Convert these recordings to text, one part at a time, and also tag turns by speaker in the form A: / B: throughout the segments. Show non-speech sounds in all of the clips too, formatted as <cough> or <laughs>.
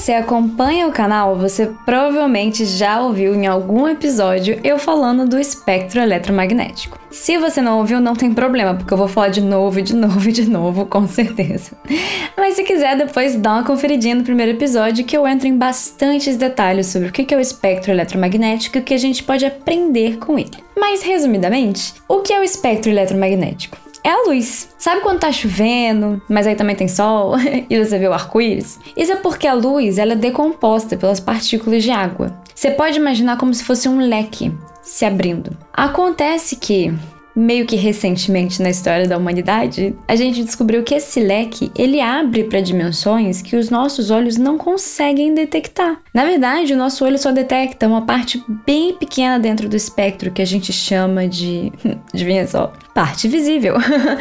A: você acompanha o canal, você provavelmente já ouviu em algum episódio eu falando do espectro eletromagnético. Se você não ouviu, não tem problema, porque eu vou falar de novo, de novo e de novo, com certeza. Mas se quiser, depois dá uma conferidinha no primeiro episódio que eu entro em bastantes detalhes sobre o que é o espectro eletromagnético e o que a gente pode aprender com ele. Mas, resumidamente, o que é o espectro eletromagnético? É a luz. Sabe quando tá chovendo, mas aí também tem sol <laughs> e você vê o arco-íris? Isso é porque a luz ela é decomposta pelas partículas de água. Você pode imaginar como se fosse um leque se abrindo. Acontece que meio que recentemente na história da humanidade, a gente descobriu que esse leque, ele abre para dimensões que os nossos olhos não conseguem detectar. Na verdade, o nosso olho só detecta uma parte bem pequena dentro do espectro que a gente chama de, <laughs> adivinha só, parte visível.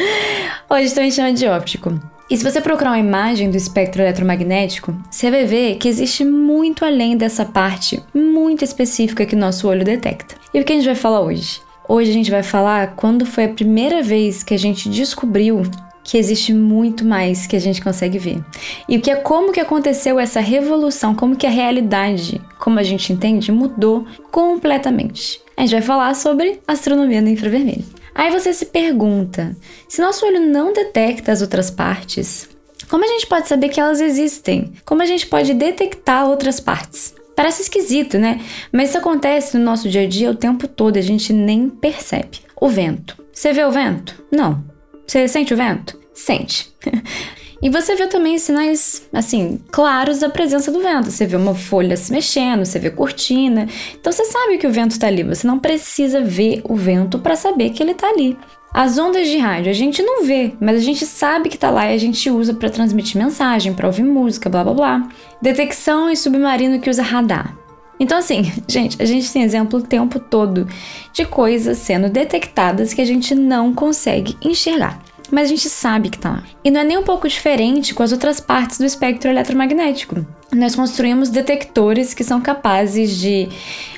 A: <laughs> Hoje também chama de óptico. E se você procurar uma imagem do espectro eletromagnético, você vai ver que existe muito além dessa parte muito específica que nosso olho detecta. E o que a gente vai falar hoje? Hoje a gente vai falar quando foi a primeira vez que a gente descobriu que existe muito mais que a gente consegue ver. E o que é como que aconteceu essa revolução, como que a realidade, como a gente entende, mudou completamente. A gente vai falar sobre astronomia no infravermelho. Aí você se pergunta: se nosso olho não detecta as outras partes, como a gente pode saber que elas existem? Como a gente pode detectar outras partes? Parece esquisito, né? Mas isso acontece no nosso dia a dia o tempo todo, a gente nem percebe. O vento. Você vê o vento? Não. Você sente o vento? Sente. <laughs> E você vê também sinais, assim, claros da presença do vento. Você vê uma folha se mexendo, você vê cortina. Então você sabe que o vento está ali. Você não precisa ver o vento para saber que ele está ali. As ondas de rádio a gente não vê, mas a gente sabe que está lá e a gente usa para transmitir mensagem, para ouvir música, blá blá blá. Detecção em submarino que usa radar. Então, assim, <laughs> gente, a gente tem exemplo o tempo todo de coisas sendo detectadas que a gente não consegue enxergar mas a gente sabe que tá lá. E não é nem um pouco diferente com as outras partes do espectro eletromagnético. Nós construímos detectores que são capazes de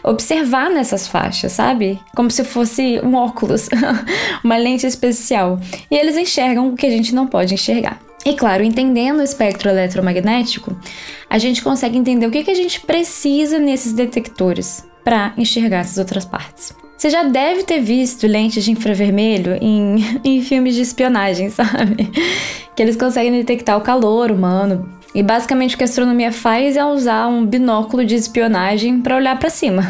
A: observar nessas faixas, sabe? Como se fosse um óculos, <laughs> uma lente especial. E eles enxergam o que a gente não pode enxergar. E claro, entendendo o espectro eletromagnético, a gente consegue entender o que, que a gente precisa nesses detectores para enxergar essas outras partes. Você já deve ter visto lentes de infravermelho em, <laughs> em filmes de espionagem, <laughs> sabe? Que eles conseguem detectar o calor humano. E basicamente o que a astronomia faz é usar um binóculo de espionagem para olhar para cima.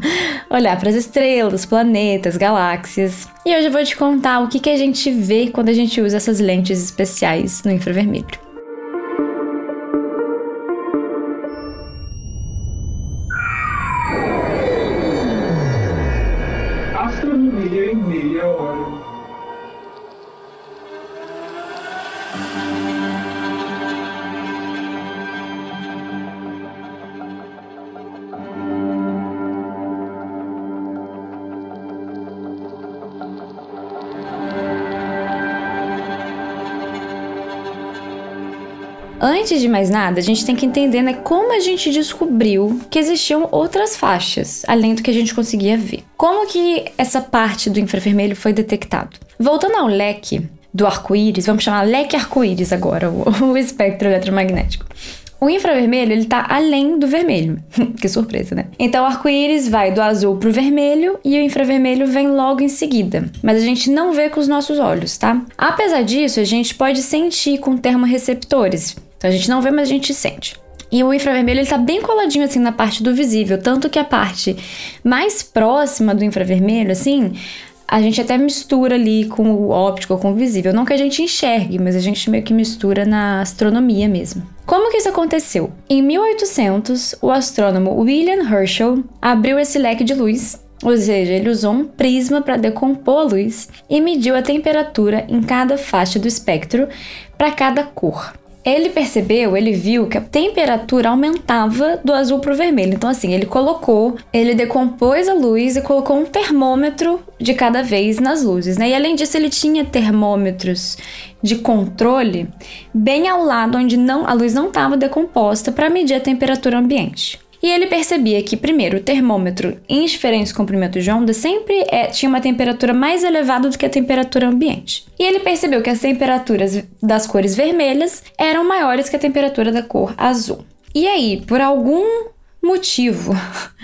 A: <laughs> olhar para as estrelas, planetas, galáxias. E hoje eu vou te contar o que, que a gente vê quando a gente usa essas lentes especiais no infravermelho. Antes de mais nada, a gente tem que entender né, como a gente descobriu que existiam outras faixas, além do que a gente conseguia ver. Como que essa parte do infravermelho foi detectado? Voltando ao leque do arco-íris, vamos chamar leque arco-íris agora, <laughs> o, o espectro eletromagnético. O infravermelho, ele tá além do vermelho. <laughs> que surpresa, né? Então o arco-íris vai do azul pro vermelho e o infravermelho vem logo em seguida. Mas a gente não vê com os nossos olhos, tá? Apesar disso, a gente pode sentir com termorreceptores. Então a gente não vê, mas a gente sente. E o infravermelho ele tá bem coladinho assim na parte do visível, tanto que a parte mais próxima do infravermelho, assim, a gente até mistura ali com o óptico, com o visível. Não que a gente enxergue, mas a gente meio que mistura na astronomia mesmo. Como que isso aconteceu? Em 1800, o astrônomo William Herschel abriu esse leque de luz ou seja, ele usou um prisma para decompor a luz e mediu a temperatura em cada faixa do espectro para cada cor. Ele percebeu, ele viu que a temperatura aumentava do azul para o vermelho. Então, assim, ele colocou, ele decompôs a luz e colocou um termômetro de cada vez nas luzes, né? E além disso, ele tinha termômetros de controle bem ao lado onde não, a luz não estava decomposta para medir a temperatura ambiente. E ele percebia que, primeiro, o termômetro em diferentes comprimentos de onda sempre é, tinha uma temperatura mais elevada do que a temperatura ambiente. E ele percebeu que as temperaturas das cores vermelhas eram maiores que a temperatura da cor azul. E aí, por algum motivo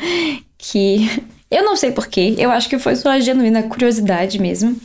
A: <laughs> que eu não sei porquê, eu acho que foi só a genuína curiosidade mesmo,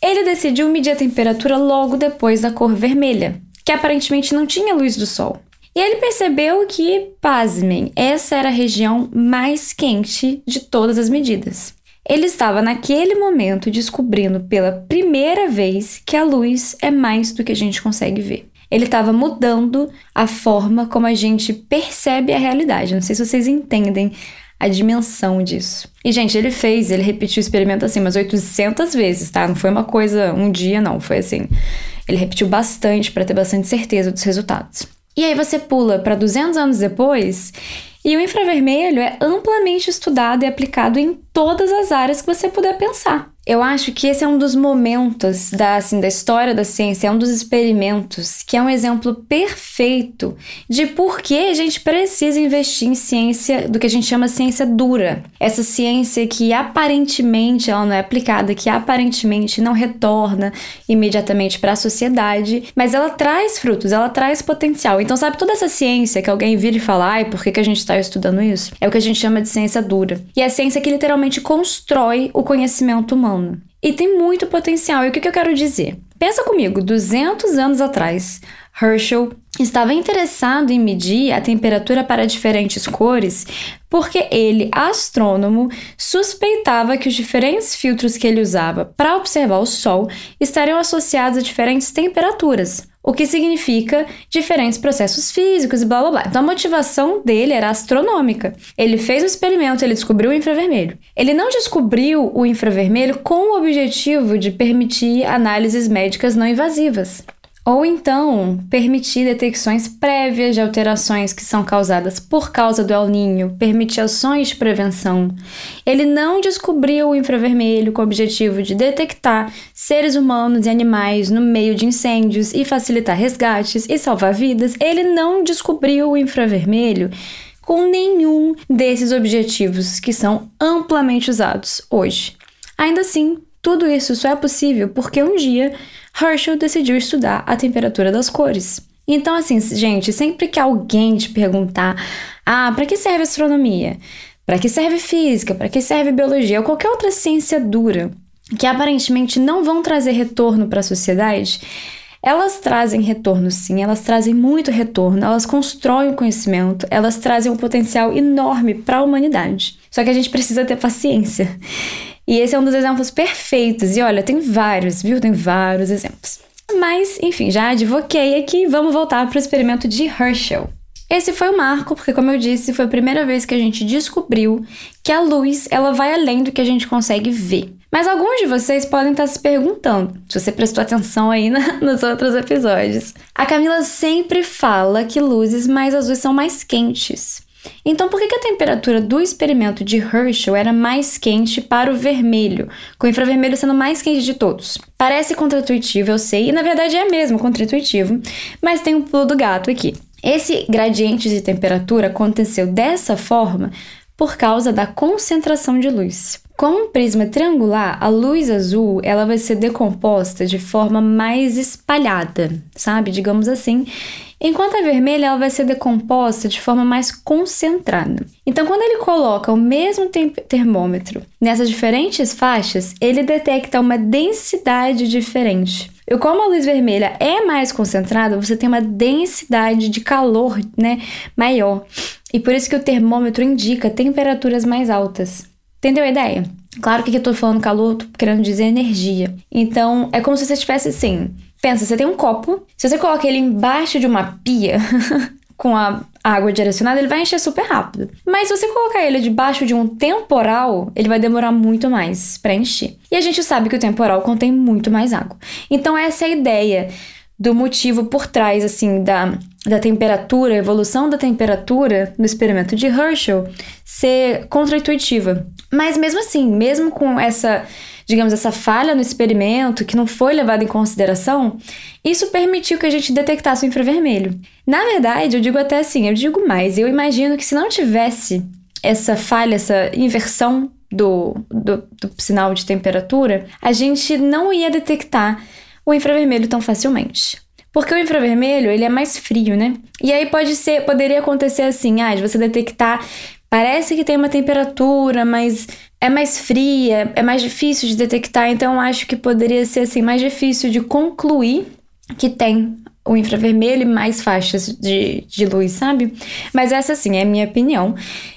A: ele decidiu medir a temperatura logo depois da cor vermelha, que aparentemente não tinha luz do sol. E ele percebeu que, pasmem, essa era a região mais quente de todas as medidas. Ele estava naquele momento descobrindo pela primeira vez que a luz é mais do que a gente consegue ver. Ele estava mudando a forma como a gente percebe a realidade. Não sei se vocês entendem a dimensão disso. E, gente, ele fez, ele repetiu o experimento assim umas 800 vezes, tá? Não foi uma coisa um dia, não. Foi assim. Ele repetiu bastante para ter bastante certeza dos resultados. E aí você pula para 200 anos depois e o infravermelho é amplamente estudado e aplicado em todas as áreas que você puder pensar. Eu acho que esse é um dos momentos da, assim, da história da ciência, é um dos experimentos que é um exemplo perfeito de por que a gente precisa investir em ciência do que a gente chama ciência dura. Essa ciência que aparentemente ela não é aplicada, que aparentemente não retorna imediatamente para a sociedade, mas ela traz frutos, ela traz potencial. Então, sabe, toda essa ciência que alguém vira e fala, ai, por que, que a gente está estudando isso? É o que a gente chama de ciência dura. E é a ciência que literalmente constrói o conhecimento humano. E tem muito potencial. E o que, que eu quero dizer? Pensa comigo, 200 anos atrás, Herschel estava interessado em medir a temperatura para diferentes cores porque ele, astrônomo, suspeitava que os diferentes filtros que ele usava para observar o Sol estariam associados a diferentes temperaturas o que significa diferentes processos físicos e blá blá blá. Então a motivação dele era astronômica. Ele fez o experimento, ele descobriu o infravermelho. Ele não descobriu o infravermelho com o objetivo de permitir análises médicas não invasivas. Ou então, permitir detecções prévias de alterações que são causadas por causa do El Ninho, permitir ações de prevenção. Ele não descobriu o infravermelho com o objetivo de detectar seres humanos e animais no meio de incêndios e facilitar resgates e salvar vidas. Ele não descobriu o infravermelho com nenhum desses objetivos que são amplamente usados hoje. Ainda assim, tudo isso só é possível porque um dia Herschel decidiu estudar a temperatura das cores. Então, assim, gente, sempre que alguém te perguntar: ah, para que serve astronomia? Para que serve física? Para que serve biologia? Ou qualquer outra ciência dura que aparentemente não vão trazer retorno para a sociedade, elas trazem retorno sim, elas trazem muito retorno, elas constroem o conhecimento, elas trazem um potencial enorme para a humanidade. Só que a gente precisa ter paciência. E esse é um dos exemplos perfeitos. E olha, tem vários, viu? Tem vários exemplos. Mas, enfim, já advoquei aqui, vamos voltar para o experimento de Herschel. Esse foi o marco, porque como eu disse, foi a primeira vez que a gente descobriu que a luz, ela vai além do que a gente consegue ver. Mas alguns de vocês podem estar se perguntando, se você prestou atenção aí na, <laughs> nos outros episódios. A Camila sempre fala que luzes mais azuis são mais quentes. Então, por que a temperatura do experimento de Herschel era mais quente para o vermelho, com o infravermelho sendo mais quente de todos? Parece contraintuitivo, eu sei, e na verdade é mesmo contraintuitivo, mas tem um pulo do gato aqui. Esse gradiente de temperatura aconteceu dessa forma por causa da concentração de luz. Com um prisma triangular, a luz azul ela vai ser decomposta de forma mais espalhada, sabe? Digamos assim. Enquanto a vermelha ela vai ser decomposta de forma mais concentrada. Então, quando ele coloca o mesmo termômetro nessas diferentes faixas, ele detecta uma densidade diferente. E como a luz vermelha é mais concentrada, você tem uma densidade de calor, né, maior. E por isso que o termômetro indica temperaturas mais altas. Entendeu a ideia? Claro que aqui eu tô falando calor, tô querendo dizer energia. Então, é como se você estivesse assim. Pensa, você tem um copo, se você coloca ele embaixo de uma pia <laughs> com a água direcionada, ele vai encher super rápido. Mas se você colocar ele debaixo de um temporal, ele vai demorar muito mais para encher. E a gente sabe que o temporal contém muito mais água. Então essa é a ideia do motivo por trás assim da da temperatura, a evolução da temperatura no experimento de Herschel ser contraintuitiva. Mas mesmo assim, mesmo com essa digamos, essa falha no experimento que não foi levada em consideração, isso permitiu que a gente detectasse o infravermelho. Na verdade, eu digo até assim, eu digo mais, eu imagino que se não tivesse essa falha, essa inversão do, do, do sinal de temperatura, a gente não ia detectar o infravermelho tão facilmente. Porque o infravermelho, ele é mais frio, né? E aí pode ser, poderia acontecer assim, ah, de você detectar, parece que tem uma temperatura, mas é mais fria, é mais difícil de detectar, então acho que poderia ser assim mais difícil de concluir que tem o infravermelho e mais faixas de, de luz, sabe? Mas essa, assim, é a minha opinião.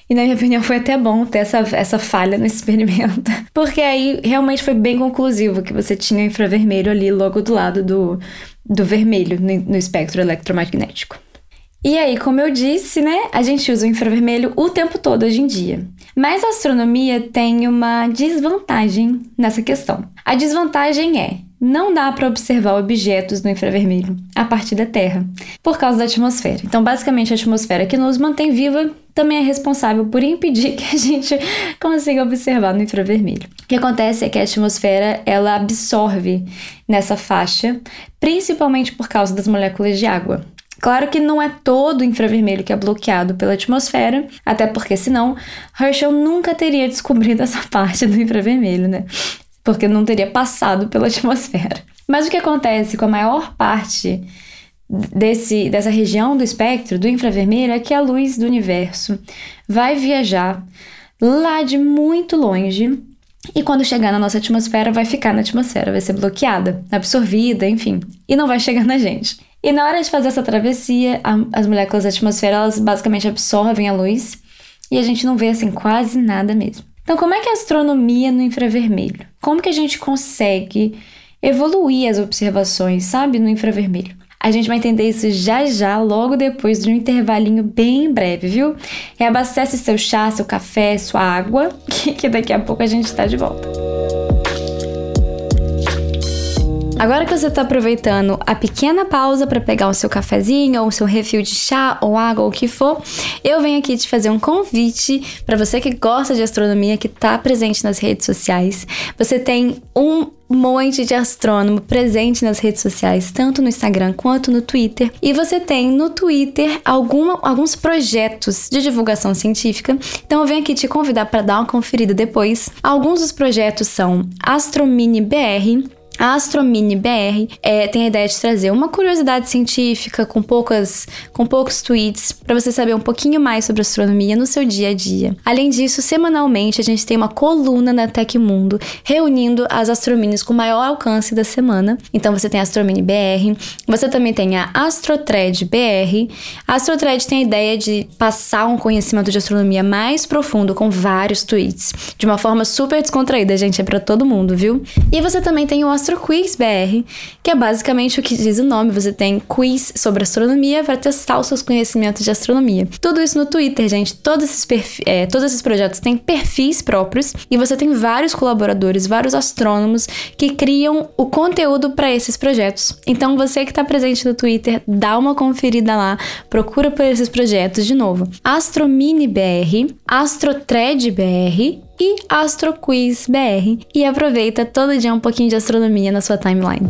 A: E na minha <laughs> opinião foi até bom ter essa, essa falha no experimento. <laughs> Porque aí realmente foi bem conclusivo que você tinha o infravermelho ali logo do lado do, do vermelho no, no espectro eletromagnético. E aí, como eu disse, né, a gente usa o infravermelho o tempo todo hoje em dia. Mas a astronomia tem uma desvantagem nessa questão. A desvantagem é não dá para observar objetos no infravermelho a partir da Terra, por causa da atmosfera. Então, basicamente, a atmosfera que nos mantém viva também é responsável por impedir <laughs> que a gente consiga observar no infravermelho. O que acontece é que a atmosfera ela absorve nessa faixa, principalmente por causa das moléculas de água. Claro que não é todo o infravermelho que é bloqueado pela atmosfera, até porque senão Herschel nunca teria descobrido <laughs> essa parte do infravermelho, né? porque não teria passado pela atmosfera. Mas o que acontece com a maior parte desse, dessa região do espectro, do infravermelho, é que a luz do universo vai viajar lá de muito longe e quando chegar na nossa atmosfera, vai ficar na atmosfera, vai ser bloqueada, absorvida, enfim, e não vai chegar na gente. E na hora de fazer essa travessia, a, as moléculas da atmosfera, elas basicamente absorvem a luz e a gente não vê assim quase nada mesmo. Então, como é que é a astronomia no infravermelho? Como que a gente consegue evoluir as observações, sabe, no infravermelho? A gente vai entender isso já já, logo depois de um intervalinho bem breve, viu? Reabastece seu chá, seu café, sua água, <laughs> que daqui a pouco a gente está de volta. Agora que você está aproveitando a pequena pausa para pegar o seu cafezinho ou o seu refil de chá ou água ou o que for, eu venho aqui te fazer um convite para você que gosta de astronomia, que está presente nas redes sociais. Você tem um monte de astrônomo presente nas redes sociais, tanto no Instagram quanto no Twitter. E você tem no Twitter alguma, alguns projetos de divulgação científica. Então eu venho aqui te convidar para dar uma conferida depois. Alguns dos projetos são Astromini BR, a Astromini BR é, tem a ideia de trazer uma curiosidade científica com poucas, com poucos tweets para você saber um pouquinho mais sobre astronomia no seu dia a dia. Além disso, semanalmente a gente tem uma coluna na Tecmundo reunindo as astrominis com maior alcance da semana. Então você tem a Astromini BR, você também tem a Astrotred BR. A Astrotred tem a ideia de passar um conhecimento de astronomia mais profundo com vários tweets, de uma forma super descontraída, gente, é para todo mundo, viu? E você também tem o Astro Astro Quiz BR, que é basicamente o que diz o nome. Você tem quiz sobre astronomia para testar os seus conhecimentos de astronomia. Tudo isso no Twitter, gente. Todos esses, é, todos esses projetos têm perfis próprios e você tem vários colaboradores, vários astrônomos que criam o conteúdo para esses projetos. Então, você que está presente no Twitter, dá uma conferida lá, procura por esses projetos de novo. Astromini BR, E AstroQuiz BR e aproveita todo dia um pouquinho de astronomia na sua timeline.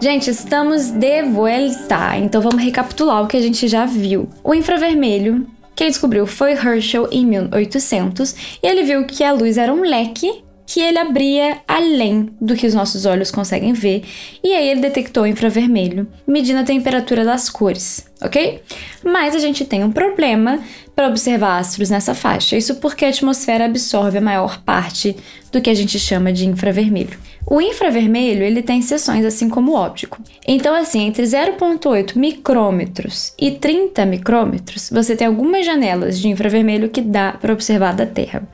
A: Gente, estamos de volta, então vamos recapitular o que a gente já viu. O infravermelho, quem descobriu foi Herschel em 1800, e ele viu que a luz era um leque que ele abria além do que os nossos olhos conseguem ver, e aí ele detectou o infravermelho, medindo a temperatura das cores, ok? Mas a gente tem um problema para observar astros nessa faixa, isso porque a atmosfera absorve a maior parte do que a gente chama de infravermelho. O infravermelho ele tem seções assim como o óptico. Então, assim, entre 0,8 micrômetros e 30 micrômetros, você tem algumas janelas de infravermelho que dá para observar da Terra.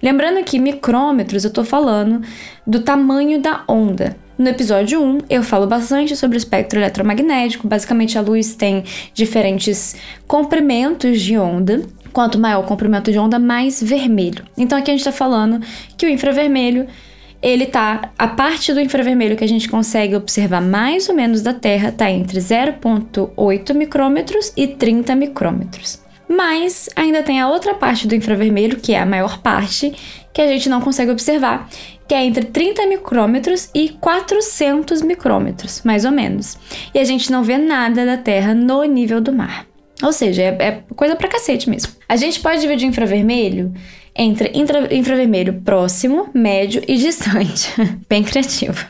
A: Lembrando que micrômetros eu estou falando do tamanho da onda. No episódio 1, eu falo bastante sobre o espectro eletromagnético. Basicamente, a luz tem diferentes comprimentos de onda. Quanto maior o comprimento de onda, mais vermelho. Então, aqui a gente está falando que o infravermelho ele tá a parte do infravermelho que a gente consegue observar mais ou menos da Terra tá entre 0.8 micrômetros e 30 micrômetros. Mas ainda tem a outra parte do infravermelho, que é a maior parte, que a gente não consegue observar, que é entre 30 micrômetros e 400 micrômetros, mais ou menos. E a gente não vê nada da Terra no nível do mar. Ou seja, é, é coisa pra cacete mesmo. A gente pode dividir o infravermelho entre infra infravermelho próximo, médio e distante. <laughs> Bem criativo.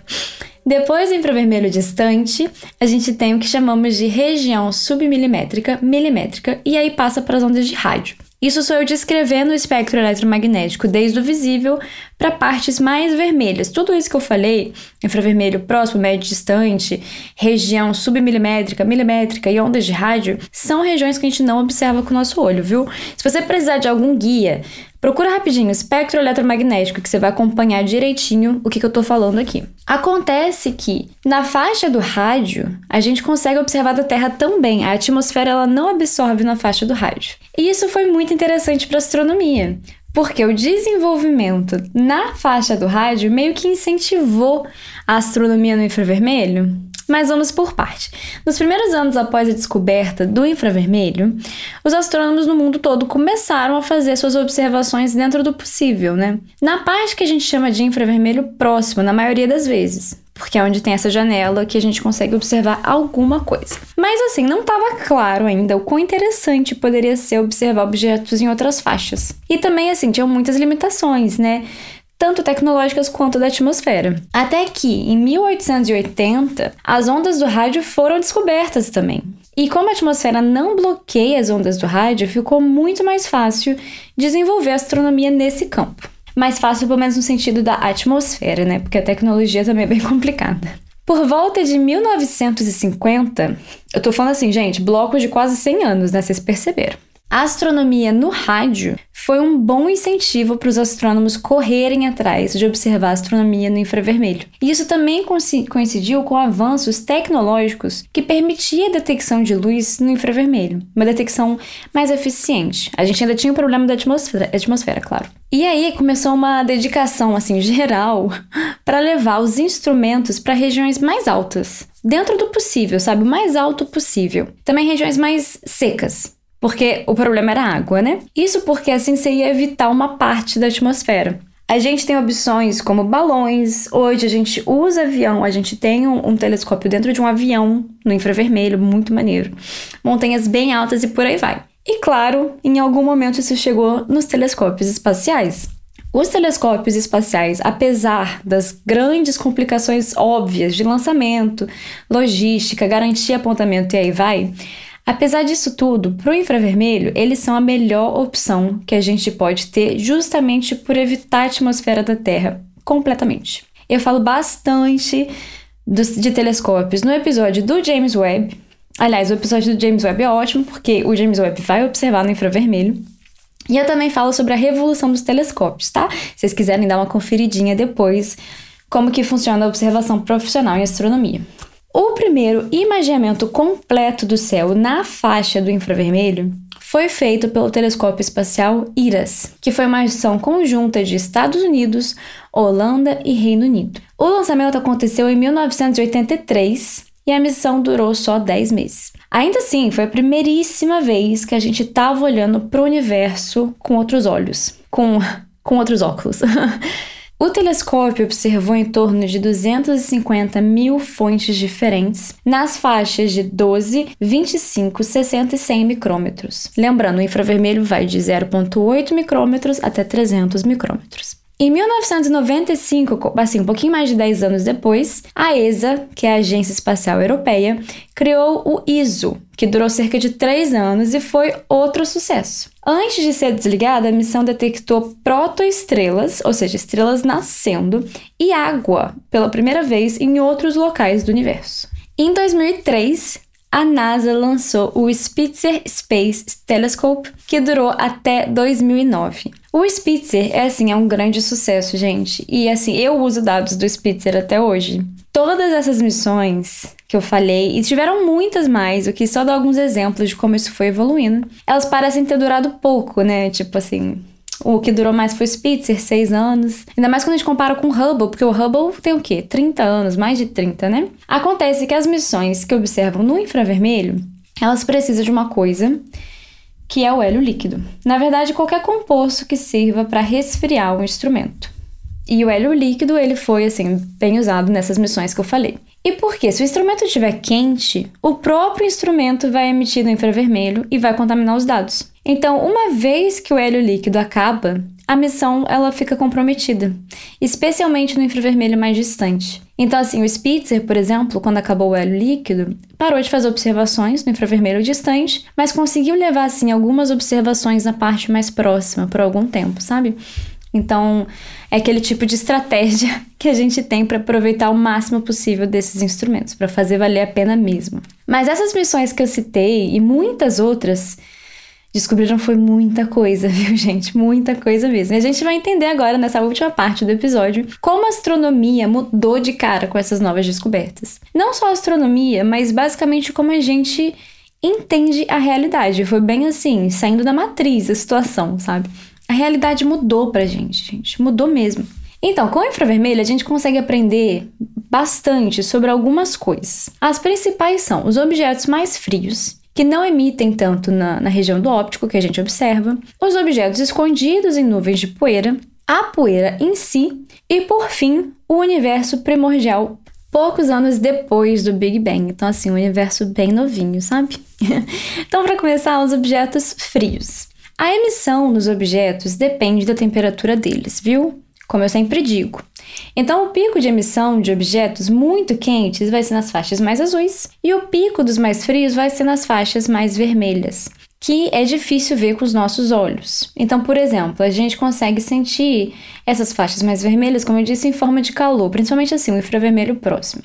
A: Depois do infravermelho distante, a gente tem o que chamamos de região submilimétrica, milimétrica, e aí passa para as ondas de rádio. Isso sou eu descrevendo o espectro eletromagnético desde o visível para partes mais vermelhas. Tudo isso que eu falei, infravermelho próximo, médio distante, região submilimétrica, milimétrica e ondas de rádio, são regiões que a gente não observa com o nosso olho, viu? Se você precisar de algum guia Procura rapidinho espectro eletromagnético que você vai acompanhar direitinho o que, que eu tô falando aqui. Acontece que na faixa do rádio a gente consegue observar da Terra também. A atmosfera ela não absorve na faixa do rádio. E isso foi muito interessante para astronomia, porque o desenvolvimento na faixa do rádio meio que incentivou a astronomia no infravermelho. Mas vamos por parte. Nos primeiros anos após a descoberta do infravermelho, os astrônomos no mundo todo começaram a fazer suas observações dentro do possível, né? Na parte que a gente chama de infravermelho próximo, na maioria das vezes porque é onde tem essa janela que a gente consegue observar alguma coisa. Mas assim, não estava claro ainda o quão interessante poderia ser observar objetos em outras faixas. E também assim, tinham muitas limitações, né? Tanto tecnológicas quanto da atmosfera. Até que, em 1880, as ondas do rádio foram descobertas também. E como a atmosfera não bloqueia as ondas do rádio, ficou muito mais fácil desenvolver astronomia nesse campo. Mais fácil, pelo menos no sentido da atmosfera, né? Porque a tecnologia também é bem <laughs> complicada. Por volta de 1950, eu tô falando assim, gente, blocos de quase 100 anos, né? Vocês perceberam. A astronomia no rádio foi um bom incentivo para os astrônomos correrem atrás de observar a astronomia no infravermelho. E isso também coincidiu com avanços tecnológicos que permitia a detecção de luz no infravermelho, uma detecção mais eficiente. A gente ainda tinha o problema da atmosfera, atmosfera claro. E aí começou uma dedicação assim geral <laughs> para levar os instrumentos para regiões mais altas, dentro do possível, sabe, o mais alto possível. Também regiões mais secas, porque o problema era água, né? Isso porque assim você ia evitar uma parte da atmosfera. A gente tem opções como balões, hoje a gente usa avião, a gente tem um, um, telescópio dentro de um avião no infravermelho, muito maneiro. Montanhas bem altas e por aí vai. E claro, em algum momento isso chegou nos telescópios espaciais. Os telescópios espaciais, apesar das grandes complicações óbvias de lançamento, logística, garantia apontamento e aí vai, Apesar disso tudo, para o infravermelho, eles são a melhor opção que a gente pode ter justamente por evitar a atmosfera da Terra completamente. Eu falo bastante dos, de telescópios no episódio do James Webb. Aliás, o episódio do James Webb é ótimo porque o James Webb vai observar no infravermelho. E eu também falo sobre a revolução dos telescópios, tá? Se vocês quiserem dar uma conferidinha depois como que funciona a observação profissional em astronomia. O primeiro imaginamento completo do céu na faixa do infravermelho foi feito pelo telescópio espacial IRAS, que foi uma ação conjunta de Estados Unidos, Holanda e Reino Unido. O lançamento aconteceu em 1983 e a missão durou só 10 meses. Ainda assim, foi a primeiríssima vez que a gente estava olhando para o universo com outros olhos, com, <laughs> com outros óculos. <laughs> O telescópio observou em torno de 250 mil fontes diferentes nas faixas de 12, 25, 60 e 100 micrômetros. Lembrando, o infravermelho vai de 0,8 micrômetros até 300 micrômetros. Em 1995, assim, um pouquinho mais de 10 anos depois, a ESA, que é a Agência Espacial Europeia, criou o ISO, que durou cerca de 3 anos e foi outro sucesso. Antes de ser desligada, a missão detectou protoestrelas, ou seja, estrelas nascendo, e água pela primeira vez em outros locais do universo. Em 2003, a NASA lançou o Spitzer Space Telescope, que durou até 2009. O Spitzer é assim, é um grande sucesso, gente. E assim, eu uso dados do Spitzer até hoje. todas essas missões que eu falei, e tiveram muitas mais, o que só dá alguns exemplos de como isso foi evoluindo, elas parecem ter durado pouco, né? Tipo assim, o que durou mais foi o Spitzer, seis anos. Ainda mais quando a gente compara com o Hubble, porque o Hubble tem o quê? 30 anos, mais de 30, né? Acontece que as missões que observam no infravermelho, elas precisam de uma coisa que é o hélio líquido. Na verdade, qualquer composto que sirva para resfriar o instrumento. E o hélio líquido, ele foi assim, bem usado nessas missões que eu falei. E por quê? Se o instrumento estiver quente, o próprio instrumento vai emitir no infravermelho e vai contaminar os dados. Então, uma vez que o hélio líquido acaba, a missão ela fica comprometida, especialmente no infravermelho mais distante. Então, assim, o Spitzer, por exemplo, quando acabou o hélio líquido, parou de fazer observações no infravermelho distante, mas conseguiu levar, assim, algumas observações na parte mais próxima por algum tempo, sabe? Então, é aquele tipo de estratégia <laughs> que a gente tem para aproveitar o máximo possível desses instrumentos, para fazer valer a pena mesmo. Mas essas missões que eu citei e muitas outras descobriram foi muita coisa, <laughs> viu, gente? Muita coisa mesmo. E a gente vai entender agora, nessa última parte do episódio, como a astronomia mudou de cara com essas novas descobertas. Não só a astronomia, mas basicamente como a gente entende a realidade. Foi bem assim, saindo da matriz a situação, sabe? A realidade mudou pra gente, gente. Mudou mesmo. Então, com infravermelho, a gente consegue aprender bastante sobre algumas coisas. As principais são os objetos mais frios que não emitem tanto na, na região do óptico que a gente observa, os objetos escondidos em nuvens de poeira, a poeira em si e, por fim, o universo primordial poucos anos depois do Big Bang. Então, assim, um universo bem novinho, sabe? <laughs> então, para começar, os objetos frios. A emissão nos objetos depende da temperatura deles, viu? Como eu sempre digo. Então, o pico de emissão de objetos muito quentes vai ser nas faixas mais azuis e o pico dos mais frios vai ser nas faixas mais vermelhas, que é difícil ver com os nossos olhos. Então, por exemplo, a gente consegue sentir essas faixas mais vermelhas, como eu disse, em forma de calor, principalmente assim, o infravermelho próximo.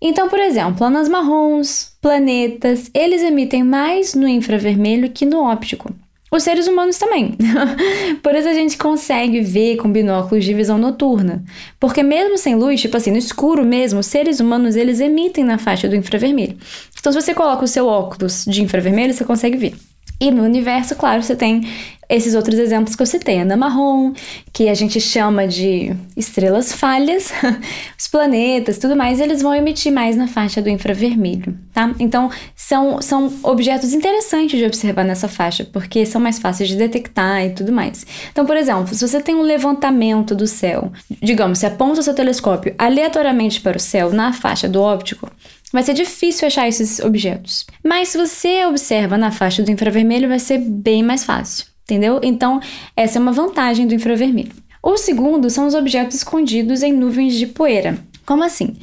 A: Então, por exemplo, anãs marrons, planetas, eles emitem mais no infravermelho que no óptico os seres humanos também. <laughs> Por isso a gente consegue ver com binóculos de visão noturna. Porque mesmo sem luz, tipo assim, no escuro mesmo, os seres humanos eles emitem na faixa do infravermelho. Então se você coloca o seu óculos de infravermelho, você consegue ver. E no universo, claro, você tem esses outros exemplos que eu citei, a marrom, que a gente chama de estrelas falhas, <laughs> os planetas, tudo mais, eles vão emitir mais na faixa do infravermelho, tá? Então, são, são objetos interessantes de observar nessa faixa, porque são mais fáceis de detectar e tudo mais. Então, por exemplo, se você tem um levantamento do céu, digamos, você aponta o seu telescópio aleatoriamente para o céu na faixa do óptico, vai ser difícil achar esses objetos. Mas se você observa na faixa do infravermelho, vai ser bem mais fácil entendeu? Então, essa é uma vantagem do infravermelho. O segundo são os objetos escondidos em nuvens de poeira. Como assim?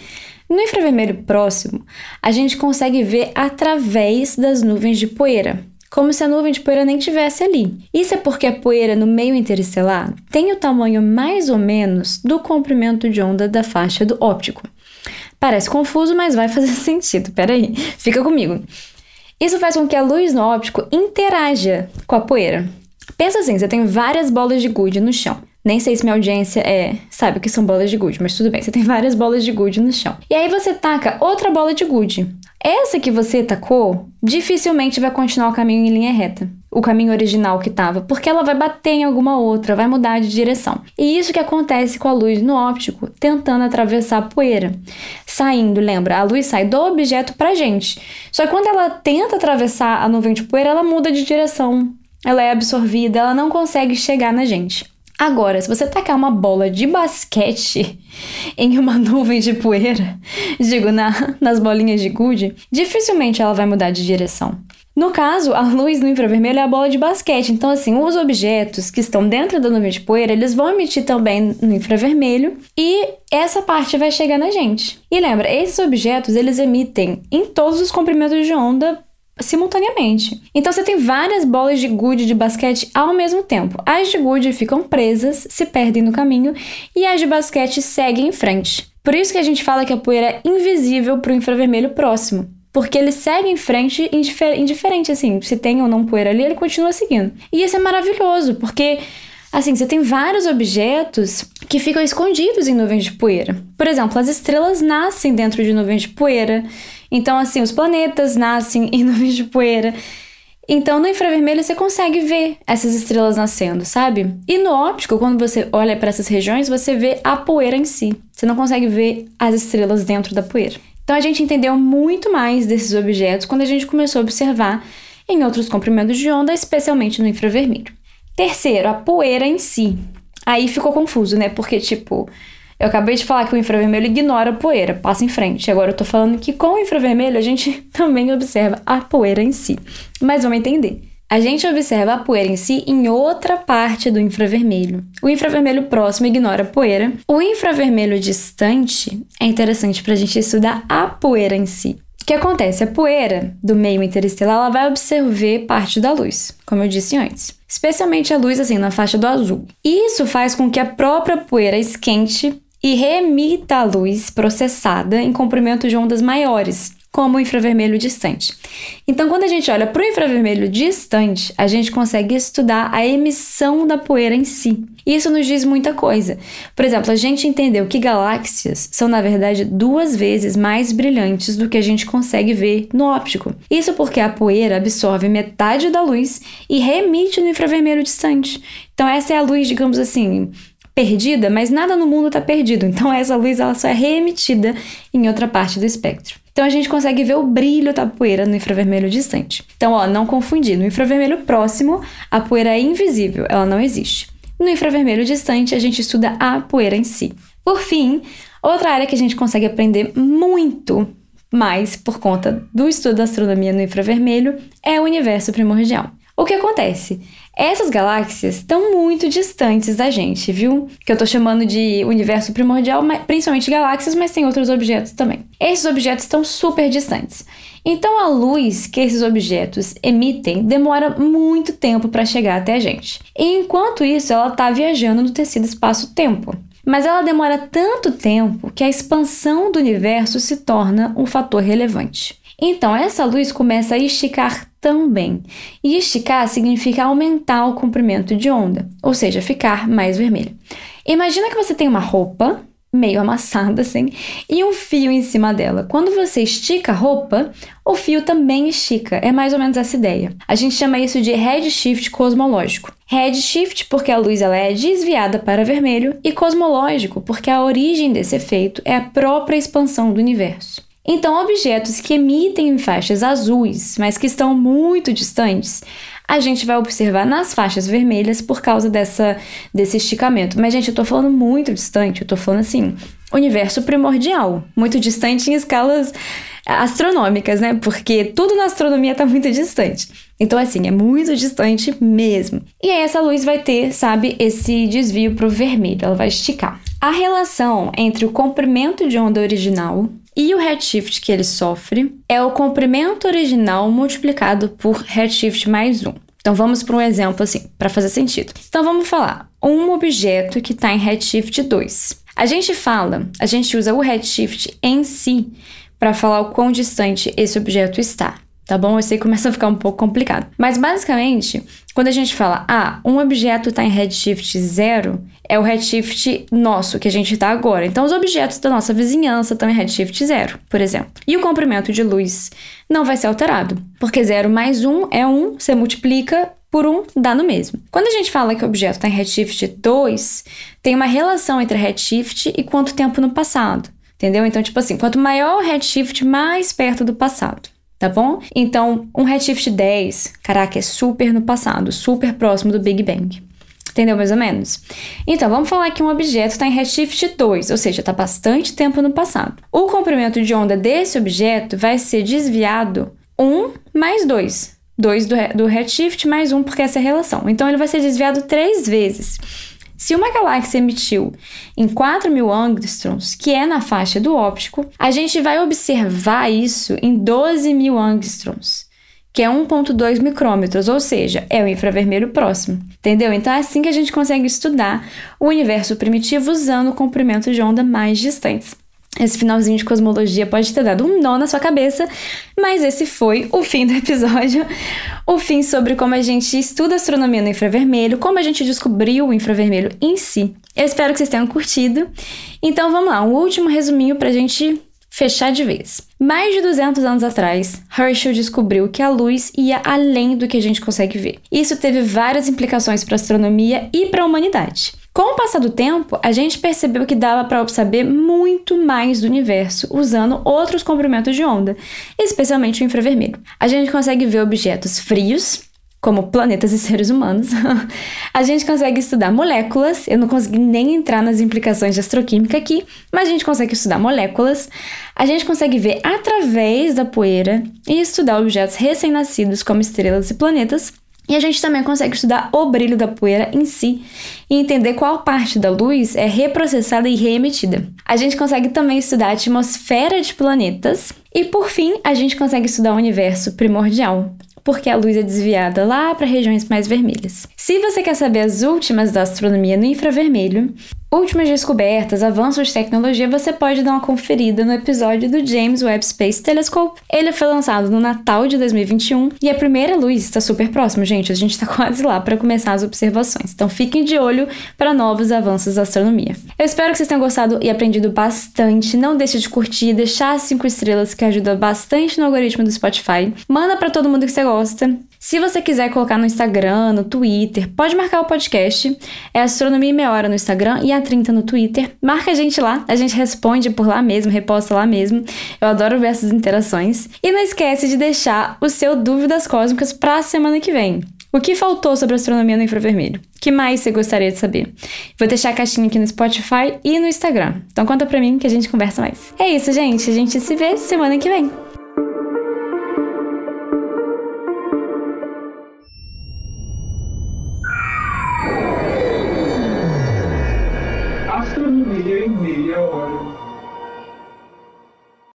A: No infravermelho próximo, a gente consegue ver através das nuvens de poeira, como se a nuvem de poeira nem tivesse ali. Isso é porque a poeira no meio interestelar tem o tamanho mais ou menos do comprimento de onda da faixa do óptico. Parece confuso, mas vai fazer <laughs> sentido. Peraí, fica comigo. Isso faz com que a luz no óptico interaja com a poeira. Pensa assim, você tem várias bolas de gude no chão. Nem sei se minha audiência é, sabe o que são bolas de gude, mas tudo bem, você tem várias bolas de gude no chão. E aí você taca outra bola de gude. Essa que você tacou dificilmente vai continuar o caminho em linha reta, o caminho original que estava, porque ela vai bater em alguma outra, vai mudar de direção. E isso que acontece com a luz no óptico, tentando atravessar a poeira. Saindo, lembra? A luz sai do objeto pra gente. Só que quando ela tenta atravessar a nuvem de poeira, ela muda de direção ela é absorvida, ela não consegue chegar na gente. Agora, se você tacar uma bola de basquete <laughs> em uma nuvem de poeira, <laughs> digo, na, nas bolinhas de gude, dificilmente ela vai mudar de direção. No caso, a luz no infravermelho é a bola de basquete. Então, assim, os objetos que estão dentro da nuvem de poeira, eles vão emitir também no infravermelho e essa parte vai chegar na gente. E lembra, esses objetos, eles emitem em todos os comprimentos de onda simultaneamente. Então você tem várias bolas de gude de basquete ao mesmo tempo. As de gude ficam presas, se perdem no caminho e as de basquete seguem em frente. Por isso que a gente fala que a poeira é invisível para o infravermelho próximo. Porque ele segue em frente indifer indiferente, assim, se tem ou não poeira ali, ele continua seguindo. E isso é maravilhoso, porque Assim, você tem vários objetos que ficam escondidos em nuvens de poeira. Por exemplo, as estrelas nascem dentro de nuvens de poeira. Então, assim, os planetas nascem em <laughs> nuvens de poeira. Então, no infravermelho você consegue ver essas estrelas nascendo, sabe? E no óptico, quando você olha para essas regiões, você vê a poeira em si. Você não consegue ver as estrelas dentro da poeira. Então, a gente entendeu muito mais desses objetos quando a gente começou a observar em outros comprimentos de onda, especialmente no infravermelho. Terceiro, a poeira em si. Aí ficou confuso, né? Porque, tipo, eu acabei de falar que o infravermelho ignora a poeira, passa em frente. Agora eu tô falando que com o infravermelho a gente <laughs> também observa a poeira em si. Mas vamos entender. A gente observa a poeira em si em outra parte do infravermelho. O infravermelho próximo ignora a poeira. O infravermelho distante é interessante para a gente estudar a poeira em si. O que acontece? A poeira do meio interestelar ela vai absorver parte da luz, como eu disse antes, especialmente a luz assim na faixa do azul. Isso faz com que a própria poeira esquente e reemita a luz processada em comprimento de ondas maiores, como o infravermelho distante. Então, quando a gente olha para o infravermelho distante, a gente consegue estudar a emissão da poeira em si. Isso nos diz muita coisa. Por exemplo, a gente entendeu que galáxias são, na verdade, duas vezes mais brilhantes do que a gente consegue ver no óptico. Isso porque a poeira absorve metade da luz e remite no infravermelho distante. Então, essa é a luz, digamos assim, perdida, mas nada no mundo está perdido. Então essa luz ela só é reemitida em outra parte do espectro. Então a gente consegue ver o brilho da poeira no infravermelho distante. Então, ó, não confundir. No infravermelho próximo, a poeira é invisível, ela não existe. No infravermelho distante, a gente estuda a poeira em si. Por fim, outra área que a gente consegue aprender muito mais por conta do estudo da astronomia no infravermelho é o universo primordial. O que acontece? Essas galáxias estão muito distantes da gente, viu? Que eu tô chamando de universo primordial, principalmente galáxias, mas tem outros objetos também. Esses objetos estão super distantes. Então a luz que esses objetos emitem demora muito tempo para chegar até a gente. E enquanto isso, ela está viajando no tecido espaço-tempo. Mas ela demora tanto tempo que a expansão do universo se torna um fator relevante. Então, essa luz começa a esticar também. E esticar significa aumentar o comprimento de onda, ou seja, ficar mais vermelho. Imagina que você tem uma roupa meio amassada assim e um fio em cima dela. Quando você estica a roupa, o fio também estica. É mais ou menos essa ideia. A gente chama isso de redshift cosmológico. Redshift porque a luz ela é desviada para vermelho e cosmológico porque a origem desse efeito é a própria expansão do universo. Então, objetos que emitem em faixas azuis, mas que estão muito distantes, a gente vai observar nas faixas vermelhas por causa dessa, desse esticamento. Mas, gente, eu tô falando muito distante, eu tô falando assim, universo primordial, muito distante em escalas astronômicas, né? Porque tudo na astronomia está muito distante. Então, assim, é muito distante mesmo. E aí, essa luz vai ter, sabe, esse desvio para o vermelho, ela vai esticar. A relação entre o comprimento de onda original e o redshift que ele sofre é o comprimento original multiplicado por redshift mais 1. Então vamos para um exemplo assim, para fazer sentido. Então vamos falar um objeto que está em redshift 2. A gente fala, a gente usa o redshift em si para falar o quão distante esse objeto está tá bom? Eu sei que começa a ficar um pouco complicado. Mas basicamente, quando a gente fala, ah, um objeto está em redshift zero, é o redshift nosso, que a gente está agora. Então, os objetos da nossa vizinhança estão em redshift zero, por exemplo. E o comprimento de luz não vai ser alterado, porque zero mais um é um, você multiplica por um dá no mesmo. Quando a gente fala que o objeto está em redshift 2, tem uma relação entre redshift e quanto tempo no passado. Entendeu? Então, tipo assim, quanto maior o redshift, mais perto do passado tá bom? Então, um redshift 10, caraca, é super no passado, super próximo do Big Bang. Entendeu mais ou menos? Então, vamos falar que um objeto está em redshift 2, ou seja, está bastante tempo no passado. O comprimento de onda desse objeto vai ser desviado 1 mais 2. 2 do, do redshift mais 1, porque essa é a relação. Então, ele vai ser desviado três vezes. Se uma galáxia emitiu em 4 mil angstroms, que é na faixa do óptico, a gente vai observar isso em 12 mil angstroms, que é 1,2 micrômetros, ou seja, é o infravermelho próximo. Entendeu? Então é assim que a gente consegue estudar o universo primitivo usando o comprimento de onda mais distantes. Esse finalzinho de cosmologia pode ter dado um nó na sua cabeça, mas esse foi o fim do episódio. O fim sobre como a gente estuda astronomia no infravermelho, como a gente descobriu o infravermelho em si. Eu espero que vocês tenham curtido. Então vamos lá, um último resuminho pra gente fechar de vez. Mais de 200 anos atrás, Herschel descobriu que a luz ia além do que a gente consegue ver. Isso teve várias implicações para a astronomia e para a humanidade. Com o passar do tempo, a gente percebeu que dava para saber muito mais do universo usando outros comprimentos de onda, especialmente o infravermelho. A gente consegue ver objetos frios, como planetas e seres humanos. <laughs> a gente consegue estudar moléculas, eu não consegui nem entrar nas implicações de astroquímica aqui, mas a gente consegue estudar moléculas. A gente consegue ver através da poeira e estudar objetos recém-nascidos como estrelas e planetas. E a gente também consegue estudar o brilho da poeira em si e entender qual parte da luz é reprocessada e reemitida. A gente consegue também estudar a atmosfera de planetas e, por fim, a gente consegue estudar o universo primordial, porque a luz é desviada lá para regiões mais vermelhas. Se você quer saber as últimas da astronomia no infravermelho, últimas descobertas, avanços de tecnologia, você pode dar uma conferida no episódio do James Webb Space Telescope. Ele foi lançado no Natal de 2021 e a primeira luz está super próximo, gente. A gente está <laughs> quase lá para começar as observações. Então fiquem de olho para novos avanços da astronomia. Eu espero que vocês tenham gostado e aprendido bastante. Não deixe de curtir, deixar as 5 estrelas que ajuda bastante no algoritmo do Spotify. Manda para todo mundo que você gosta. Se você quiser colocar no Instagram, no Twitter, pode marcar o podcast. É Astronomia em Meia Hora no Instagram e a 30 no Twitter. Marca a gente lá, a gente responde por lá mesmo, reposta lá mesmo. Eu adoro ver essas interações. E não esquece de deixar o seu Dúvidas Cósmicas para a semana que vem. O que faltou sobre astronomia no infravermelho? O que mais você gostaria de saber? Vou deixar a caixinha aqui no Spotify e no Instagram. Então conta pra mim que a gente conversa mais. É isso, gente. A gente se vê semana que vem. Señor.